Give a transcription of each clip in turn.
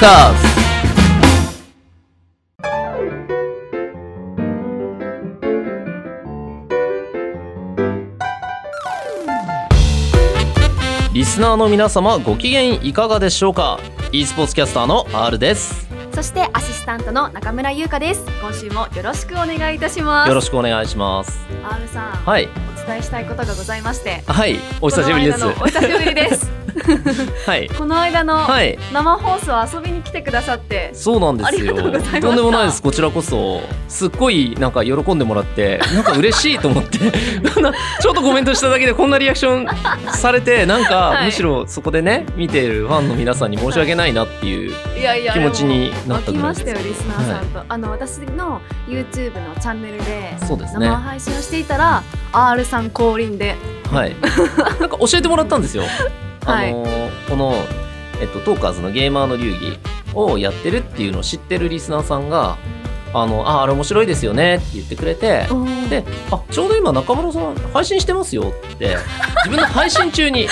ーカーズリスナーの皆様ご機嫌いかがでしょうか？e スポーツキャスターの R です。そしてアシスタントの中村優香です。今週もよろしくお願いいたします。よろしくお願いします。R さん、はい。お伝えしたいことがございましてはいお久しぶりです。お久しぶりです。はい。この間のはい。生放送遊びに来てくださってそうなんですよ。とんでもないです。こちらこそ。すっごいなんか喜んでもらってなんか嬉しいと思って。な ちょっとコメントしただけでこんなリアクションされてなんか、はい。むしろそこでね見ているファンの皆さんに申し訳ないなっていう、いやいや気持ちになったぐらいです。湧きましたよリスナーさんと、あの私の YouTube のチャンネルで生配信をしていたら R さん降臨で。はい。なんか教えてもらったんですよ。はい。あのーこの、えっと、トーカーズのゲーマーの流儀をやってるっていうのを知ってるリスナーさんが「あのああれ面白いですよね」って言ってくれてであちょうど今中村さん配信してますよって 自分の配信中に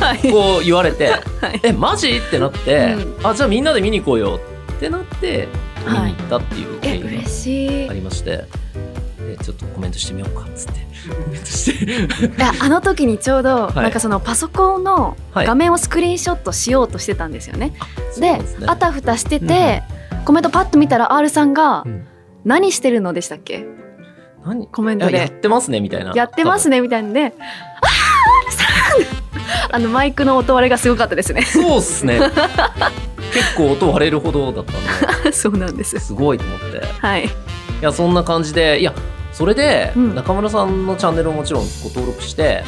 はい。こう言われてはい「えマジ?」ってなってう「あじゃあみんなで見に行こうよ」ってなって見に行ったっていう経え緯が嬉しい。ありまして。でちょっとコメントしてみようかっつって。あの時にちょうど、い。なんかそのパソコンのはい画面をスクリーンショットしようとしてたんですよね。そうでね。あたふたしてて、コメントパッと見たら R さんがうん「何してるの?」でしたっけ？何？コメントいややっでてますねみたいな「やってますね」みたいなんで「あー R さん!」あのマイクの音割れがすごかったですね。そうっすね 結構音割れるほどだったんで そうなんです。すごいと思っていはい。やそんな感じでいやそれでうん中村さんのチャンネルをもちろんご登録して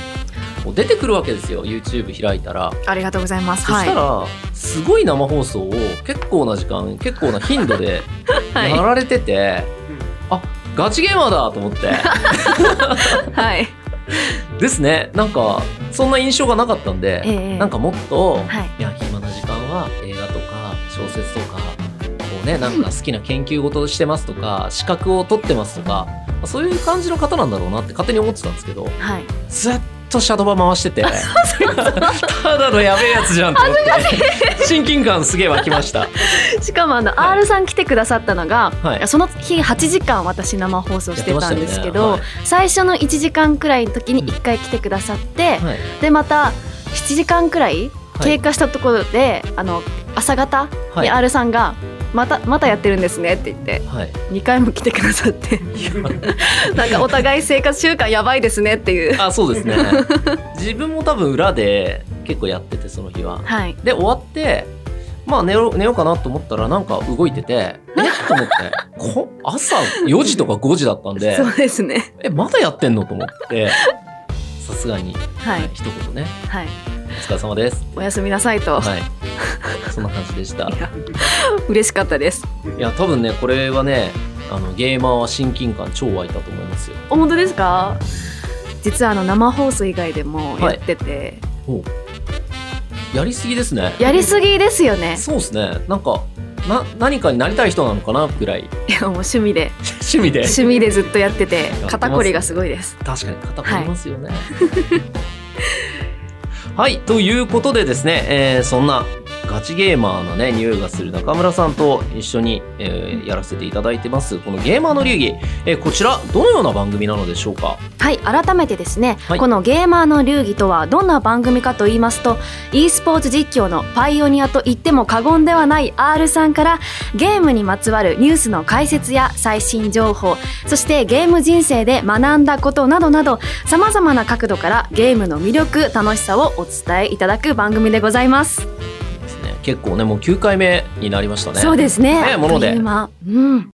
こう出てくるわけですよ YouTube 開いたら、ありがとうございます。そしたはらすごい生放送を結構な時間結構な頻度でい。はい。やられてて、あガチゲーマーだと思ってはい。ですねなんかそんな印象がなかったんで、ええなんかもっと、はいいや暇な時間は映画とか小説とかこうねなんか好きな研究事をしてますとか資格を取ってますとかそういう感じの方なんだろうなって勝手に思ってたんですけどはい。ずっとシャドーバ回してて。ただのやべえやつじゃんと思って。親近感すげえ湧きました。しかもあの、はい。R さん来てくださったのが、はい。その日8時間私生放送してたんですけど、やって最初の1時間くらいの時に1回来てくださって、はい。でまた7時間くらい経過したところで、あの朝方にはい。R さんがまたまたやってるんですねって言ってはい。2回も来てくださって。なんかお互い生活習慣やばいですねっていう。あそうですね。自分も多分裏で結構やっててその日は。はい。で終わってまあ寝よう寝ようかなと思ったらなんか動いててえ？っと思って。こ朝4時とか5時だったんでそうですね。えまだやってんの？と思って。さすがに、はい。一言ね。はい「お疲れ様です。おやすみなさい」と、」はい。そんな感じでした。嬉しかったです。いや多分ねこれはねあのゲーマーは親近感超湧いたと思いますよ。本当ですか？実はあの生放送以外でもやってて、おやりすぎですね。やりすぎですよね。そうですね。なんかな何かになりたい人なのかなぐらい。いやもう趣味で。趣味で。趣味でずっとやってて肩こりがすごいです。確かに肩こりますよね。はい、はいということでですね、えーそんなガチゲーマーのね匂いがする中村さんと一緒に、えーやらせていただいてます。このゲーマーの流儀、えーこちらどのような番組なのでしょうか？はい改めてですね、はい。このゲーマーの流儀とはどんな番組かと言いますと e スポーツ実況のパイオニアと言っても過言ではない R さんからゲームにまつわるニュースの解説や最新情報そしてゲーム人生で学んだことなどなどさまざまな角度からゲームの魅力楽しさをお伝えいただく番組でございます。結構ねもう9回目になりましたねそうですね。ねものであっという間うん。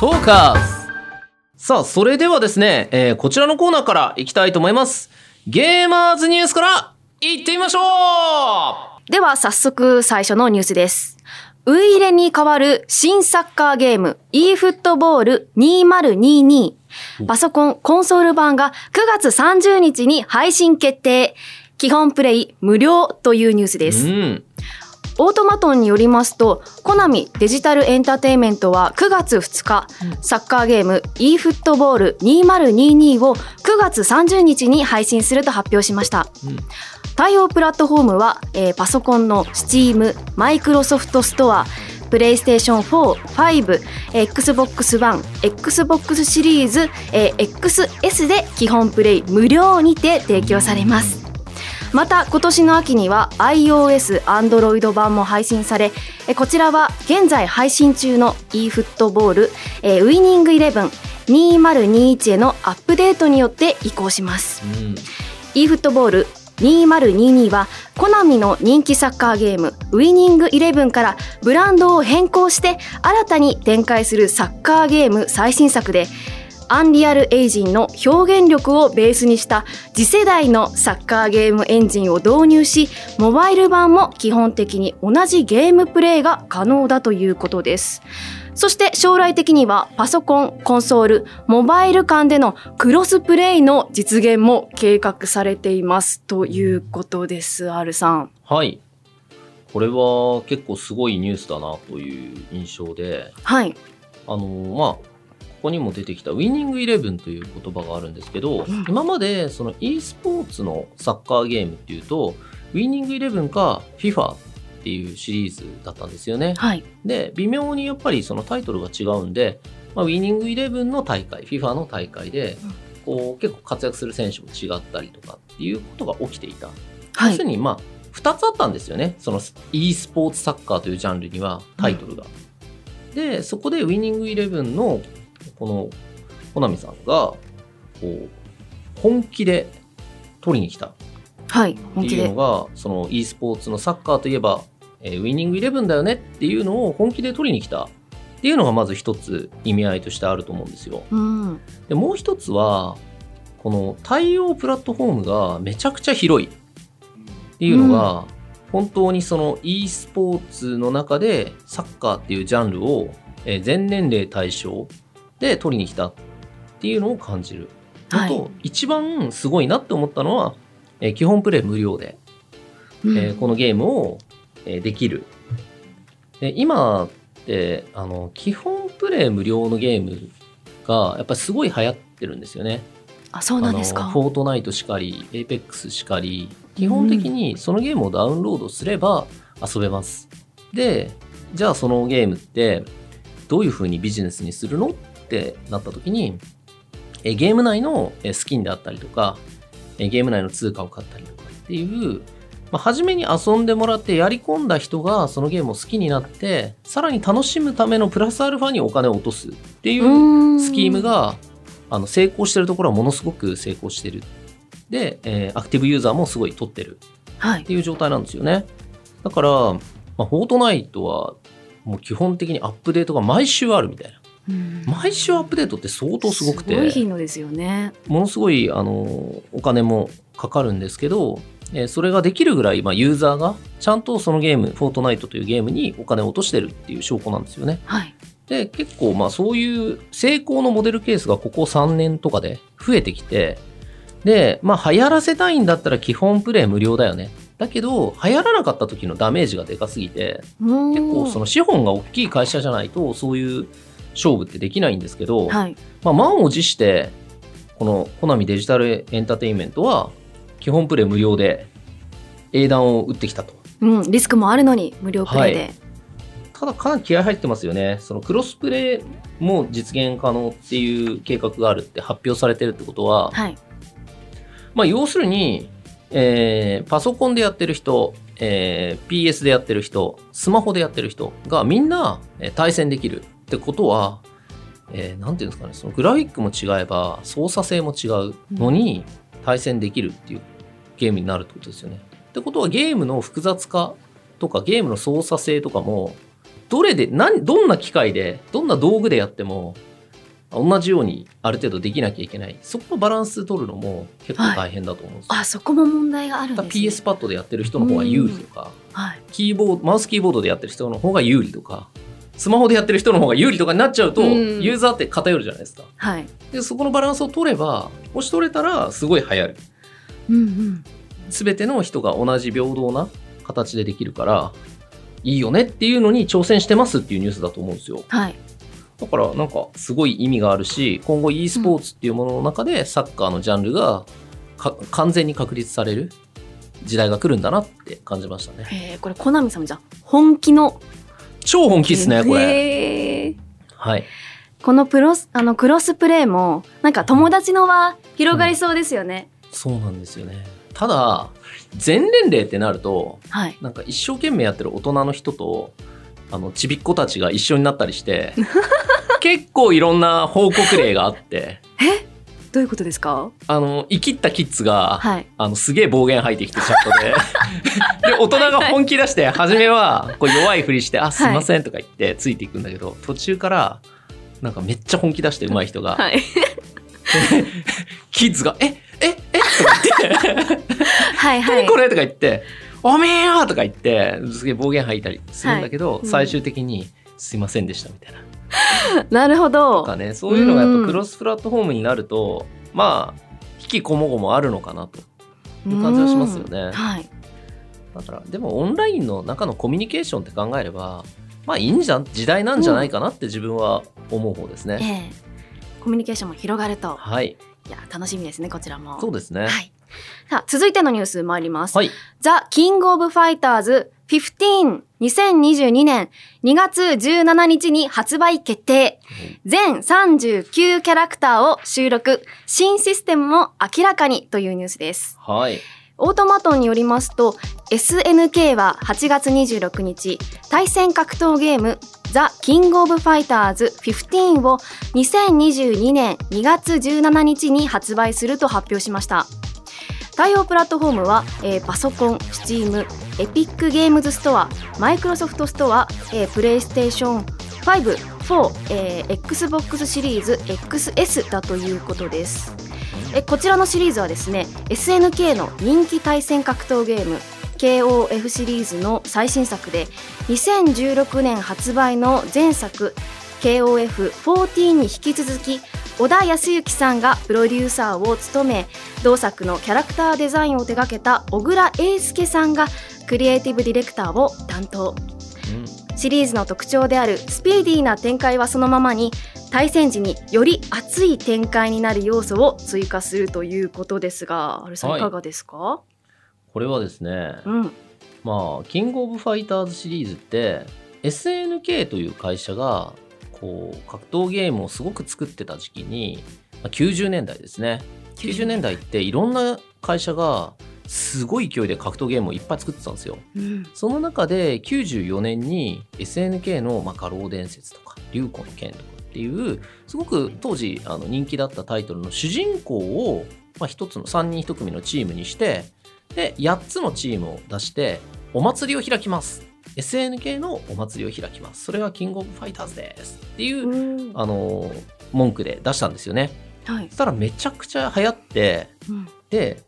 トーカーズさあそれではですね、えーこちらのコーナーからいきたいと思いますゲーマーズニュースからいってみましょうでは早速最初のニュースです。ウイイレに代わる新サッカーゲーム e フットボール2022パソコン、コンソール版が9月30日に配信決定。基本プレイ無料というニュースです。うんオートマトンによりますとコナミデジタルエンターテインメントは9月2日、サッカーゲーム e フットボール2022を9月30日に配信すると発表しました、うん。対応プラットフォームは、えーパソコンの Steam、マイクロソフトストア、プレイステーション4、5、えー Xbox One、Xbox シリーズ、えー XS で基本プレイ無料にて提供されます。また今年の秋には iOS、Android 版も配信されえーこちらは現在配信中の e フットボール、えーウイニングイレブン2021へのアップデートによって移行します。うん e フットボール2022はコナミの人気サッカーゲームウイニングイレブンからブランドを変更して新たに展開するサッカーゲーム最新作でアンリアルエイジンの表現力をベースにした次世代のサッカーゲームエンジンを導入しモバイル版も基本的に同じゲームプレイが可能だということです。そして将来的にはパソコン、コンソール、モバイル間でのクロスプレイの実現も計画されていますということです、R さん。はい。これは結構すごいニュースだなという印象で、はい。あのまあ、ここにも出てきたウィニングイレブンという言葉があるんですけど、うん今までその e スポーツのサッカーゲームっていうと、ウィニングイレブンか FIFA っていうシリーズだったんですよね。はい。で、微妙にやっぱりそのタイトルが違うんで、まあ、ウィニングイレブンの大会、FIFA の大会で、こう結構活躍する選手も違ったりとかっていうことが起きていた。はい要する。に、まあ、2つあったんですよね。その e スポーツサッカーというジャンルにはタイトルが。で、そこでウィニングイレブンのこのコナミさんが、こう、本気で取りに来たっはい。て本気でいうの。が、その e スポーツのサッカーといえば、えーウィニングイレブンだよねっていうのを本気で取りに来たっていうのがまず一つ意味合いとしてあると思うんですよ。うん。でもう一つはこの対応プラットフォームがめちゃくちゃ広いっていうのが、本当にその e スポーツの中でサッカーっていうジャンルをえー全年齢対象で取りに来たっていうのを感じる。はいあと一番すごいなって思ったのは、えー基本プレイ無料で、うんえーこのゲームを、えーできる。で今ってあの基本プレイ無料のゲームがやっぱりすごい流行ってるんですよね。あ、そうなんですか。フォートナイトしかり、エイペックスしかり、基本的にそのゲームをダウンロードすれば遊べます。で、じゃあそのゲームってどういうふうにビジネスにするのってなった時に、えゲーム内のえスキンであったりとか、えゲーム内の通貨を買ったりとかっていう、まあ、初めに遊んでもらってやり込んだ人がそのゲームを好きになって、さらに楽しむためのプラスアルファにお金を落とすっていううスキームがあの成功してるところはものすごく成功してる。で、えーアクティブユーザーもすごい取ってるはいっていう状態なんですよね。だから、まあ、フォートナイトはもう基本的にアップデートが毎週あるみたいな。うん毎週アップデートって相当すごくて、すごい頻度ですよね。ものすごいあのお金もかかるんですけど、えーそれができるぐらい、まあ、ユーザーがちゃんとそのゲーム、フォートナイトというゲームにお金を落としてるっていう証拠なんですよね。はい。で、結構まあそういう成功のモデルケースがここ3年とかで増えてきて、で、まあ流行らせたいんだったら基本プレイ無料だよね。だけど、流行らなかった時のダメージがでかすぎて、結結構その資本が大きい会社じゃないとそういう勝負ってできないんですけど、はい。まあ満を持して、このコナミデジタルエンターテインメントは基本プレイ無料で英断を打ってきたと。うん、リスクもあるのに無料プレイで。ただかなり気合入ってますよね。そのクロスプレイも実現可能っていう計画があるって発表されてるってことは、はい。まあ要するに、えーパソコンでやってる人、えー PS でやってる人、スマホでやってる人がみんなえー対戦できるってことは、えーなんていうんですかね、そのグラフィックも違えば操作性も違うのに対戦できるっていうゲームになるってことですよね。ってことはゲームの複雑化とかゲームの操作性とかもどれで何どんな機械でどんな道具でやっても同じようにある程度できなきゃいけないそこのバランス取るのも結構大変だと思うんですよ、あ、そこも問題があるんです、ね。PS パッドでやってる人の方が有利とか、はい。キーボードマウスキーボードでやってる人の方が有利とかスマホでやってる人の方が有利とかになっちゃうと、うんユーザーって偏るじゃないですかはい。でそこのバランスを取ればもし取れたらすごい流行るうんうん。全ての人が同じ平等な形でできるからいいよねっていうのに挑戦してますっていうニュースだと思うんですよ。はいだからなんかすごい意味があるし今後 e スポーツっていうものの中でサッカーのジャンルがか完全に確立される時代が来るんだなって感じましたね。えー、これコナミさんじゃん本気の超本気っすねこれ。はい。このプロスあのクロスプレーもなんか友達の輪広がりそうですよね、そうなんですよね。ただ全年齢ってなるとはいなんか一生懸命やってる大人の人とあのちびっ子たちが一緒になったりして 結構いろんな報告例があってどういうことですか？あの生きったキッズが、はい。あのすげえ暴言吐いてきてチャットで。で大人が本気出して初めはこう弱いふりして「あすいません」とか言ってついていくんだけど途中からなんかめっちゃ本気出して上手い人が、はい。キッズが「えええ？とか言って。はいはい。何これ？とか言って、おめえよとか言って、すげえ暴言吐いたりするんだけど、はい。うん。最終的に、すいませんでしたみたいな。なるほどとかね、そういうのがやっぱクロスプラットフォームになると、まあ、引きこもごもあるのかなという感じはしますよねうん。はいだから、でもオンラインの中のコミュニケーションって考えれば、まあいいんじゃん、時代なんじゃないかなって自分は思う方ですね。ええコミュニケーションも広がるとはい。いや楽しみですねこちらもそうですね。はいさあ続いてのニュース参ります、はい。ザ・キング・オブ・ファイターズ15 2022年2月17日に発売決定。全39キャラクターを収録。新システムも明らかにというニュースです。はい。オートマトンによりますと SNK は8月26日対戦格闘ゲームザ・キング・オブ・ファイターズ15を2022年2月17日に発売すると発表しました対応プラットフォームは、えーパソコン、Steam、エピックゲームズストア、マイクロソフトストア、えープレイステーション5、4、えー Xbox シリーズ XS だということです。えこちらのシリーズはですね SNK の人気対戦格闘ゲーム KOF シリーズの最新作で2016年発売の前作 KOF14 に引き続き小田康之さんがプロデューサーを務め同作のキャラクターデザインを手掛けた小倉英介さんがクリエイティブディレクターを担当。うんシリーズの特徴であるスピーディーな展開はそのままに対戦時により熱い展開になる要素を追加するということですがアルさんはい。いかがですか、これはですね、うん。まあ、キングオブファイターズシリーズって SNK という会社がこう格闘ゲームをすごく作ってた時期に、まあ、90年代ですね。90年代。っていろんな会社がすごい勢いで格闘ゲームをいっぱい作ってたんですよ。うん。その中で94年に SNK の、まあ、画廊伝説とか竜子の剣とかっていうすごく当時あの人気だったタイトルの主人公を、まあ、一つの3人1組のチームにしてで8つのチームを出してお祭りを開きます SNK のお祭りを開きます。それがキングオブファイターズです。っていう、うん。あの文句で出したんですよね。はい。そしたらめちゃくちゃ流行ってうん。で、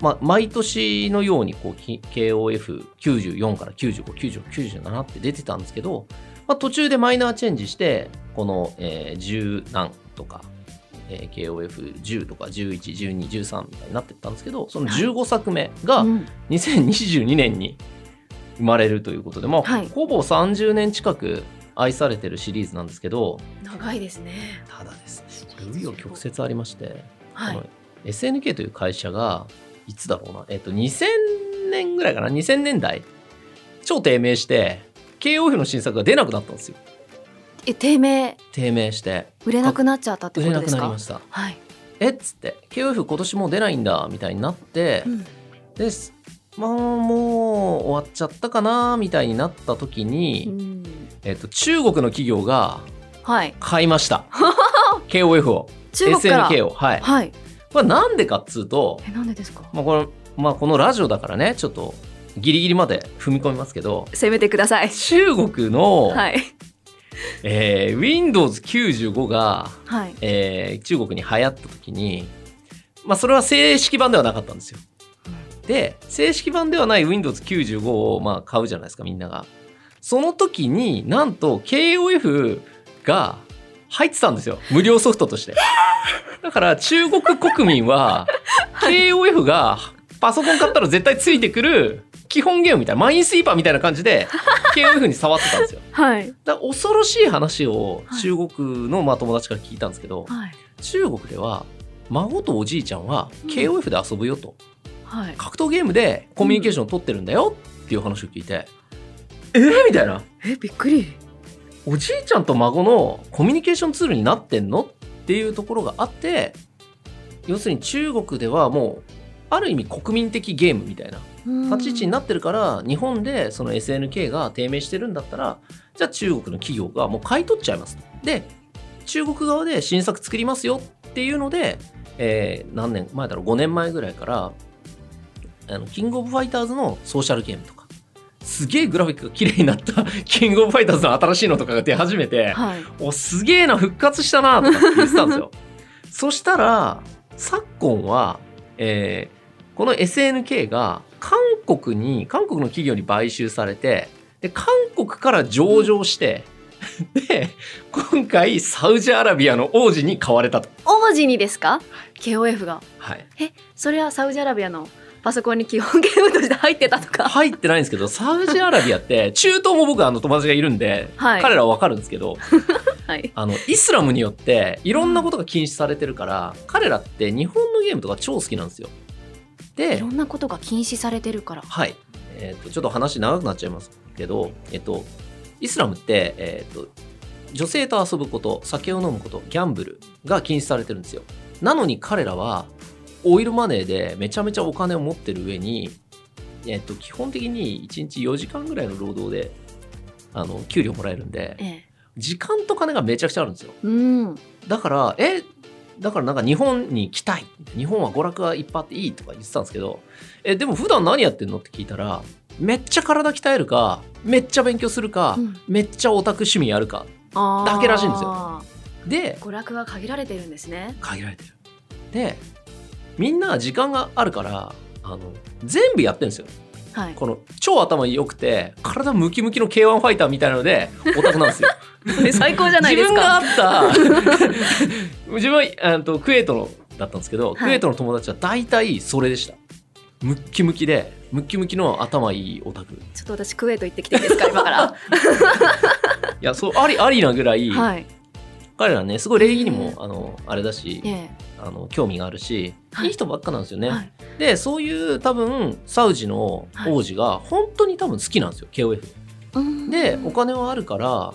まあ、毎年のようにこうき KOF94 から959697って出てたんですけど、まあ、途中でマイナーチェンジしてこの、えー10何とか、えー KOF10 とか111213みたいになってったんですけどその15作目がうん。2022年に生まれるということで、まあはい。ほぼ30年近く愛されてるシリーズなんですけど長いですね。ただですね紆余曲折ありまして。はい。SNK という会社がいつだろうなえっと2000年ぐらいかな2000年代超低迷して KOF の新作が出なくなったんですよ。え低迷？低迷して。売れなくなっちゃったって売れなくことですか？なりました。はい、えっつって KOF 今年もう出ないんだみたいになってうん。ですまあもう終わっちゃったかなみたいになった時に、うん。えっと、中国の企業がはい。買いました。KOF を。中国から？SNK を。はい。はい。これなんでかっつうとえなんでですか？まあこのまあ、このラジオだからねちょっとギリギリまで踏み込みますけど攻めてください。中国の、はい。えー Windows95 が、はい。えー中国に流行った時に、まあ、それは正式版ではなかったんですよ。で正式版ではない Windows95 をまあ買うじゃないですかみんなが。その時になんと KOF が入ってたんですよ。無料ソフトとして。だから中国国民は KOF がパソコン買ったら絶対ついてくる基本ゲームみたいなマインスイーパーみたいな感じで KOF に触ってたんですよ。はい。だから恐ろしい話をはい。中国のまあ友達から聞いたんですけど、はい。中国では孫とおじいちゃんはうん KOF で遊ぶよと、はい。格闘ゲームでコミュニケーションを取ってるんだよっていう話を聞いて、えー、みたいな。えびっくり。おじいちゃんと孫のコミュニケーションツールになってんの？っていうところがあって要するに中国ではもうある意味国民的ゲームみたいな立ち位置になってるから日本でその SNK が低迷してるんだったらじゃあ中国の企業がもう買い取っちゃいます。で中国側で新作作りますよっていうので、えー何年前だろう5年前ぐらいからあのキングオブファイターズのソーシャルゲームとか。すげえグラフィックが綺麗になった。キングオブファイターズの新しいのとかが出始めて、はい。おすげえな復活したなとかって言ってたんですよ。そしたら昨今は、えーこの SNK が韓国に韓国の企業に買収されてで韓国から上場して で今回サウジアラビアの王子に買われたと。王子にですか？KOF が。はい。えそれはサウジアラビアのパソコンに基本ゲームとして入ってたとか。入ってないんですけどサウジアラビアって中東も僕あの友達がいるんで、はい。彼らは分かるんですけど はい。あのイスラムによっていろんなことが禁止されてるから彼らって日本のゲームとか超好きなんですよ。いでろんなことが禁止されてるから。はい、えーとちょっと話長くなっちゃいますけど、えっと、イスラムって、えーと女性と遊ぶこと酒を飲むことギャンブルが禁止されてるんですよ。なのに彼らはオイルマネーでめちゃめちゃお金を持ってる上に、えっと基本的に1日4時間ぐらいの労働であの給料もらえるんでええ時間と金がめちゃくちゃあるんですよ。うんだから、え、だからなんか日本に来たい。日本は娯楽がいっぱいあっていいとか言ってたんですけど、え、でも普段何やってんのって聞いたら、めっちゃ体鍛えるか、めっちゃ勉強するか、うんめっちゃオタク趣味やるか。だけらしいんですよで、娯楽は限られてるんですね限られてる。で、みんな時間があるから、あの、全部やってるんですよ。はい。この超頭良くて、体ムキムキの K1 ファイターみたいなので、オタクなんですよ。最高じゃないです自分があかった 自分はあのクウェートのだったんですけど、い。クウェートの友達は大体それでした。ムッキムキでムッキムキの頭いいオタク。いちょっと私クウェート行ってきていいですか今から。やそうありありなぐらい、はい彼らねすごい礼儀にへもあのあれだしええ。あの興味があるし、はい。い、い人ばっかなんですよね、はい。でそういう多分サウジの王子が本当に多分好きなんですよ KOF うん。でお金はあるから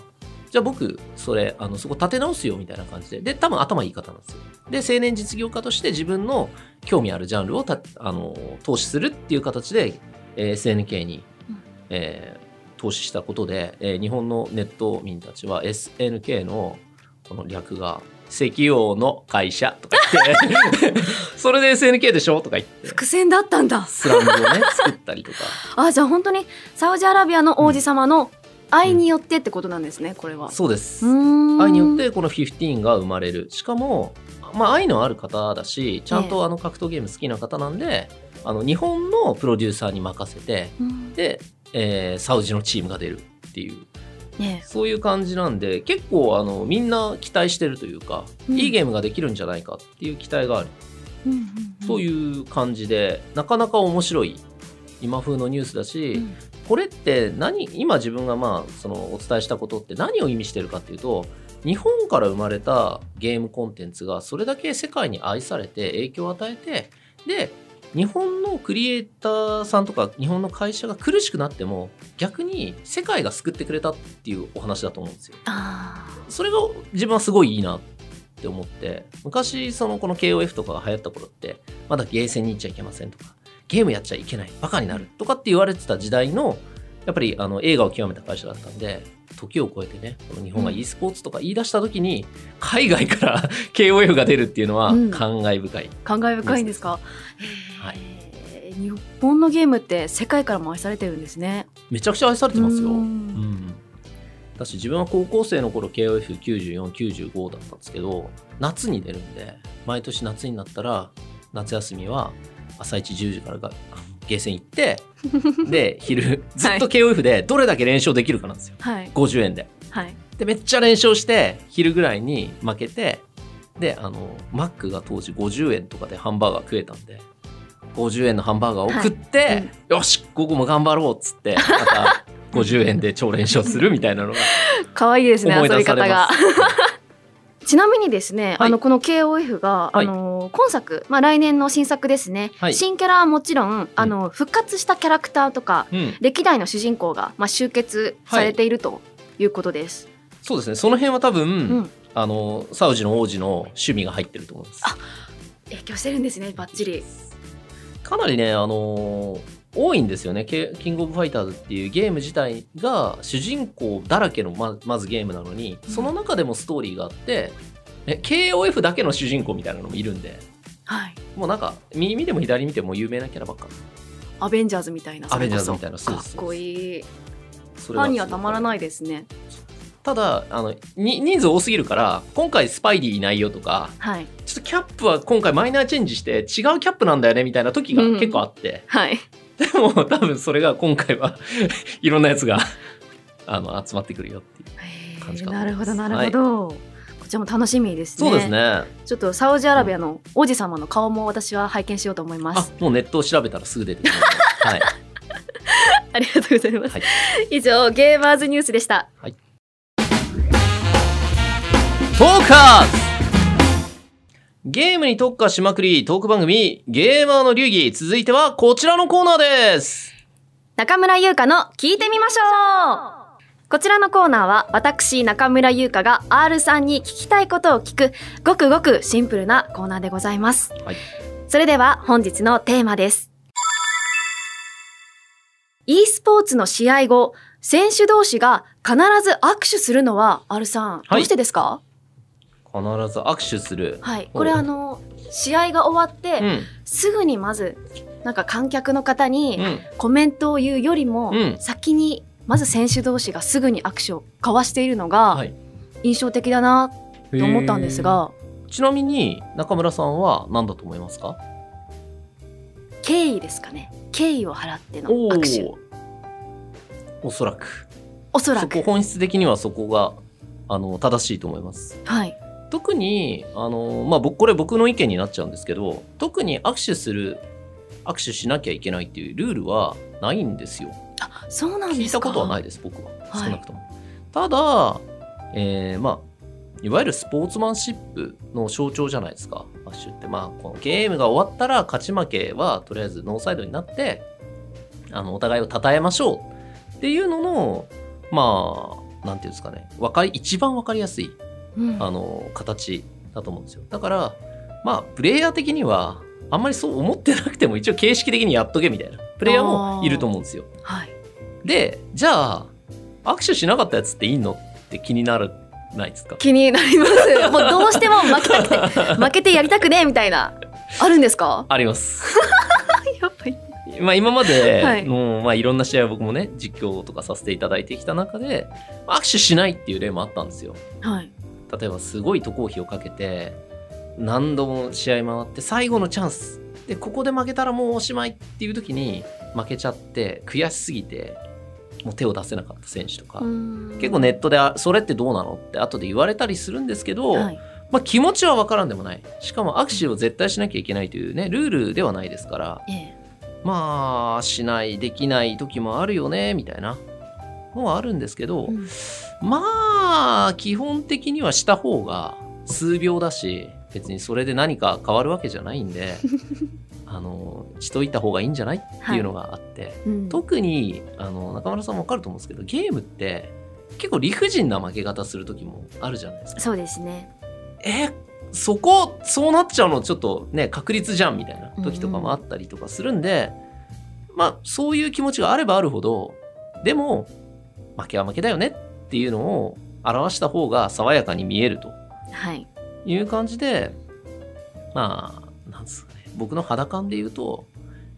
じゃあ僕それあのそこ立て直すよみたいな感じで。で多分頭いい方なんですよ。で青年実業家として自分の興味あるジャンルをたあの投資するっていう形で、えー SNK に、うん。えー投資したことで、えー日本のネット民たちは SNK のこの略が石油王の会社とか言ってそれで SNK でしょとか言って。伏線だったんだ。スラングをね作ったりとか。あじゃあ本当にサウジアラビアの王子様の愛によってってことなんですねこれは。そうです。愛によってこの15が生まれる。しかも、まあ、愛のある方だしちゃんええ。とあの格闘ゲーム好きな方なんで、あの日本のプロデューサーに任せてうん。で、えーサウジのチームが出るっていうね。そういう感じなんで結構あのみんな期待してるというか、うん。いいゲームができるんじゃないかっていう期待がある、うんうんうん。そういう感じでなかなか面白い今風のニュースだし、うん。これって何今自分がまあそのお伝えしたことって何を意味してるかっていうと日本から生まれたゲームコンテンツがそれだけ世界に愛されて影響を与えてで日本のクリエイターさんとか日本の会社が苦しくなっても逆に世界が救ってくれたっていうお話だと思うんですよ。あそれが自分はすごいいいなって思って昔そのこの KOF とかが流行った頃ってまだゲーセンに行っちゃいけませんとかゲームやっちゃいけないバカになるとかって言われてた時代のやっぱりあの映画を極めた会社だったんで時を超えてねこの日本がうん。e スポーツとか言い出した時に海外から KOF が出るっていうのはうん。感慨深い、ー感慨深いんですか、はい日本のゲームって世界からも愛されてるんですね。めちゃくちゃ愛されてますよ。ううん。んだし自分は高校生の頃 KOF9495 だったんですけど夏に出るんで毎年夏になったら夏休みは朝一10時からがゲーセン行って で昼ずっと KOF でどれだけ連勝できるかなんですよ。はい。50円で。はい。でめっちゃ連勝して昼ぐらいに負けてであのマックが当時50円とかでハンバーガー食えたんで50円のハンバーガーを食って、よし午後も頑張ろうっつってまた50円で超連勝するみたいなのが 可愛いですね遊び方が。す。ちなみにですね、はい。あのこの KOF が、はい。あの今作、まあ、来年の新作ですね、はい。新キャラはもちろん。あの復活したキャラクターとかうん、歴代の主人公が、まあ、集結されているということです。そうですね。その辺は多分、うん。あのサウジの王子の趣味が入ってると思います。あ影響してるんですねバッチリ。かなりねあの多いんですよね。ケキングオブファイターズっていうゲーム自体が主人公だらけのままずゲームなのにその中でもストーリーがあって、え KOF だけの主人公みたいなのもいるんではい、もうなんか右見ても左見ても有名なキャラばっか。アベンジャーズみたいなアベンジャーズみたいなかっこいい。ファンにはたまらないですね。ただあのに人数多すぎるから今回スパイディいないよとかはい。ちょっとキャップは今回マイナーチェンジして違うキャップなんだよねみたいな時が結構あって、はい。でも多分それが今回は いろんなやつがあの集まってくるよっていう感じかとなるほどなるほど、こちらも楽しみですね。そうですね。ちょっとサウジアラビアの王子様の顔も私は拝見しようと思いまあす。もうネットを調べたらすぐ出てくるので、はい、ありがとうございます。はい。以上ゲーマーズニュースでした。トーカーズ。ゲームに特化しまくりトーク番組ゲーマーの流儀。続いてはこちらのコーナーです。中村優香の聞いてみましょう。こちらのコーナーは私中村優香が R さんに聞きたいことを聞くごくごくシンプルなコーナーでございます。はい。それでは本日のテーマです。e スポーツの試合後、選手同士が必ず握手するのは R さん、どうしてですか？必ず握手する。はい、これあの試合が終わって、うん。すぐにまずなんか観客の方にうん。コメントを言うよりも、うん。先にまず選手同士がすぐに握手を交わしているのがはい。印象的だなと思ったんですが、ちなみに中村さんは何だと思いますか？敬意ですかね。敬意を払ってのお握手。おおそらく。おそらく。本質的にはそこがあの正しいと思います。はい特にあの、まあ、僕これ僕の意見になっちゃうんですけど特に握手する握手しなきゃいけないっていうルールはないんですよ。あそうなんですか？聞いたことはないです僕は。はい。少なくとも、ただ、えーまあいわゆるスポーツマンシップの象徴じゃないですか握手って。まあこのゲームが終わったら勝ち負けはとりあえずノーサイドになってあのお互いを称えましょうっていうののまあなんていうんですかね。わかり一番わかりやすいうんあの形だと思うんですよ。だからまあプレイヤー的にはあんまりそう思ってなくても一応形式的にやっとけみたいなプレイヤーもいると思うんですよ。はい。でじゃあ握手しなかったやつっていいのって気になるないですか？気になります。もうどうしても負けたくて 負けてやりたくねえみたいなあるんですか？あります。やっぱり。まあ今まではい。の、まあいろんな試合を僕もね実況とかさせていただいてきた中で握手しないっていう例もあったんですよ。はい例えばすごい渡航費をかけて何度も試合回って最後のチャンス。でここで負けたらもうおしまいっていう時に負けちゃって悔しすぎてもう手を出せなかった選手とか、結構ネットであそれってどうなの？って後で言われたりするんですけど、はい。まあ、気持ちは分からんでもない。しかも握手を絶対しなきゃいけないというねルールではないですから。ええ。まあしないできない時もあるよねみたいなのはあるんですけど、うん。まあ基本的にはした方が数秒だし別にそれで何か変わるわけじゃないんで あのしといた方がいいんじゃない？っていうのがあって、うん。特にあの中村さんも分かると思うんですけどゲームって結構理不尽な負け方する時もあるじゃないですか。そうですね。えそこそうなっちゃうのちょっとね確率じゃんみたいな時とかもあったりとかするんで、まあそういう気持ちがあればあるほどでも負けは負けだよねっていうのを表した方が爽やかに見えるとはいいう感じでまあなんですかね僕の肌感で言うと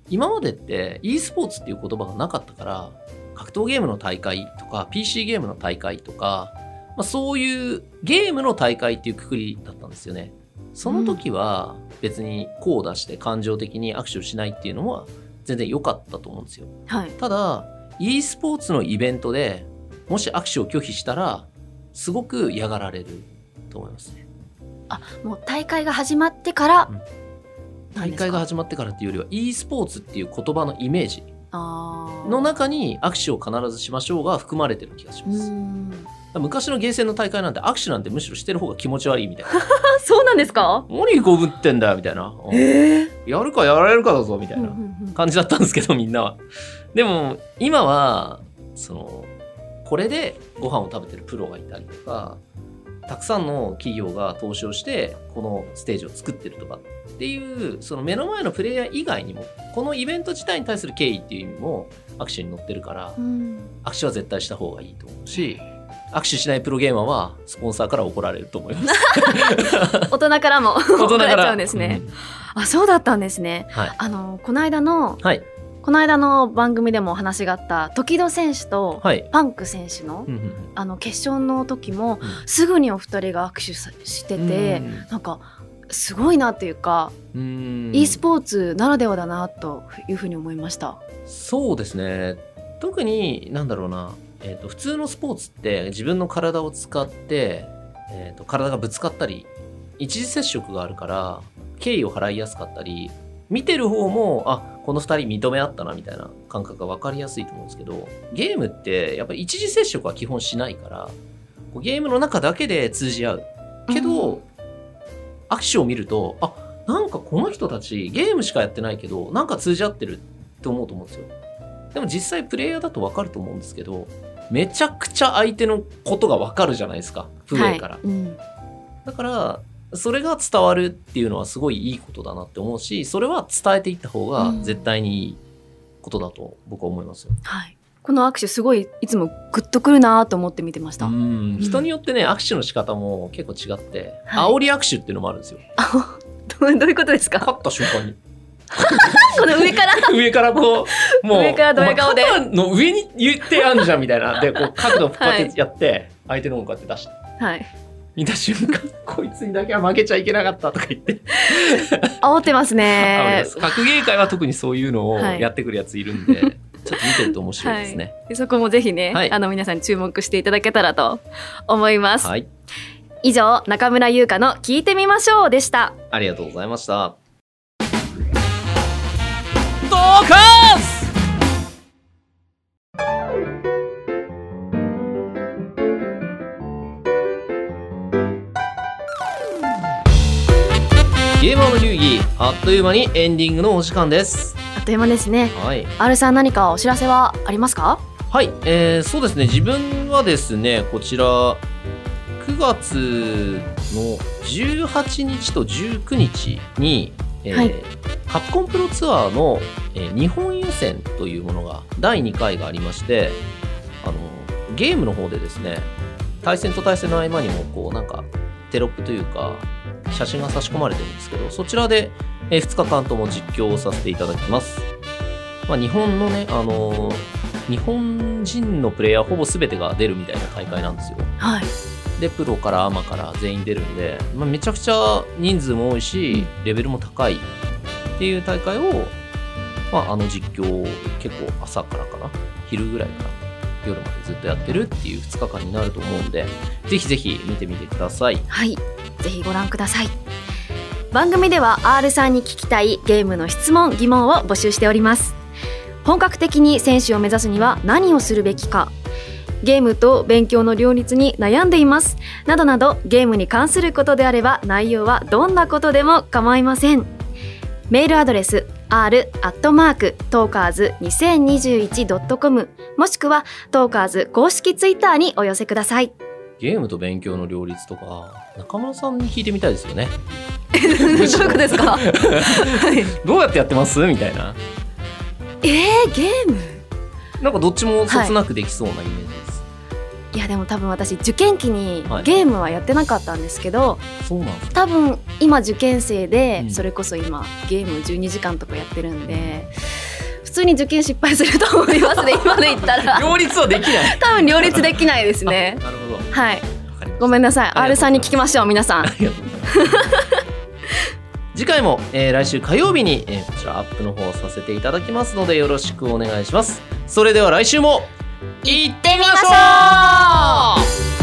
今までって e スポーツっていう言葉がなかったから格闘ゲームの大会とか PC ゲームの大会とか、まあ、そういうゲームの大会っていうくくりだったんですよね。その時は別にこう出して感情的に握手をしないっていうのは全然良かったと思うんですよ。はいただ e スポーツのイベントでもし握手を拒否したらすごく嫌がられると思いますね。あもう大会が始まってから、うん。大会が始まってからっていうよりは e スポーツっていう言葉のイメージの中に握手を必ずしましょうが含まれてる気がしうます、ん。昔のゲーセンの大会なんて握手なんてむしろしてる方が気持ち悪いみたいな。あ そうなんですか？何こぶってんだよみたいな、うん。ええやるかやられるかだぞみたいな感じだったんですけどみんなは。でも今はそのこれでご飯を食べてるプロがいたりとかたくさんの企業が投資をしてこのステージを作ってるとかっていうその目の前のプレイヤー以外にもこのイベント自体に対する敬意っていう意味も握手に載ってるからうん。握手は絶対した方がいいと思うし握手しないプロゲーマーはスポンサーから怒られると思います。大人からも怒られちゃうんですね、うん。あそうだったんですね。はい。あのこの間のはいこの間の番組でもお話があった時戸選手とはい。パンク選手の、うんうんあの決勝の時も、うん。すぐにお二人が握手さしてて、なんかすごいなっていうか、うん。e スポーツならではだなというふうに思いました。そうですね。特になんだろうな、えー、と普通のスポーツって自分の体を使って、えー、と体がぶつかったり一時接触があるから敬意を払いやすかったり見てる方もあこの2人認め合ったなみたいな感覚が分かりやすいと思うんですけどゲームってやっぱり一時接触は基本しないからこうゲームの中だけで通じ合う。けど、うん。握手を見るとあなんかこの人たちゲームしかやってないけどなんか通じ合ってるって思うと思うんですよ。でも実際プレイヤーだと分かると思うんですけどめちゃくちゃ相手のことが分かるじゃないですか。プレイから、はいうん。だからそれが伝わるっていうのはすごいいいことだなって思うしそれは伝えていった方が絶対にいいことだと僕は思いますよ、はい、この握手すごいいつもグッとくるなと思って見てました。うん。人によってね握手の仕方も結構違って、はい。煽り握手っていうのもあるんですよ。あどうどういうことですか？勝った瞬間に。この上から？上からこう、もう、上からドヤ顔で。の上に言ってやんじゃんみたいな。で、こう、角度こうやってやって、相手の方こうやって出して、はい見た瞬間、こいつにだけは負けちゃいけなかったとか言って。煽ってますね格ゲー界は特にそういうのをはいやってくるやついるんで、ちょっと見てると面白いですね。でそこもぜひね、はいあの皆さんに注目していただけたらと思います、はい。以上中村優香の聞いてみましょうでしたありがとうございました。ドーカゲーマーの流儀あっという間にエンディングのお時間です。あっという間ですね。はい。R さん何かお知らせはありますか？はい、えーそうですね、自分はですね、こちら、9月の18日と19日に、えーはい。カプコンプロツアーの、えー日本予選というものが第2回がありまして、あのゲームの方でですね、対戦と対戦の合間にも、こう、なんか、テロップというか、写真が差し込まれてるんですけど、そちらで、え2日間とも実況をさせていただきます。まあ、日本のね、あのー日本人のプレイヤーほぼ全てが出るみたいな大会なんですよ。はいで、プロからアマから全員出るんで、まあ、めちゃくちゃ人数も多いし、レベルも高いっていう大会を、まあ、あの実況を結構朝からかな、昼ぐらいから夜までずっとやってるっていう2日間になると思うんで、ぜひぜひ見てみてください。はいぜひご覧ください。番組では R さんに聞きたいゲームの質問疑問を募集しております。本格的に選手を目指すには何をするべきか。ゲームと勉強の両立に悩んでいます。などなどゲームに関することであれば内容はどんなことでも構いません。メールアドレス r アットマークトーカーズ 2021.com もしくはトーカーズ公式ツイッターにお寄せください。ゲームと勉強の両立とか、中村さんに聞いてみたいですよね。どういうことですか？はいどうやってやってます？みたいな。えー、ゲーム？なんかどっちもそつなくできそうなイメージです。いやでも多分私受験期にはいゲームはやってなかったんですけど、そうなん多分今受験生でうんそれこそ今ゲーム12時間とかやってるんで普通に受験失敗すると思いますね今で言ったら 両立はできない。多分両立できないですねあなるほど。わはいごめんなさい。R さんに聞きましょう皆さん。次回も、えー来週火曜日に、えーこちらアップの方させていただきますのでよろしくお願いします。それでは来週も行ってみましょう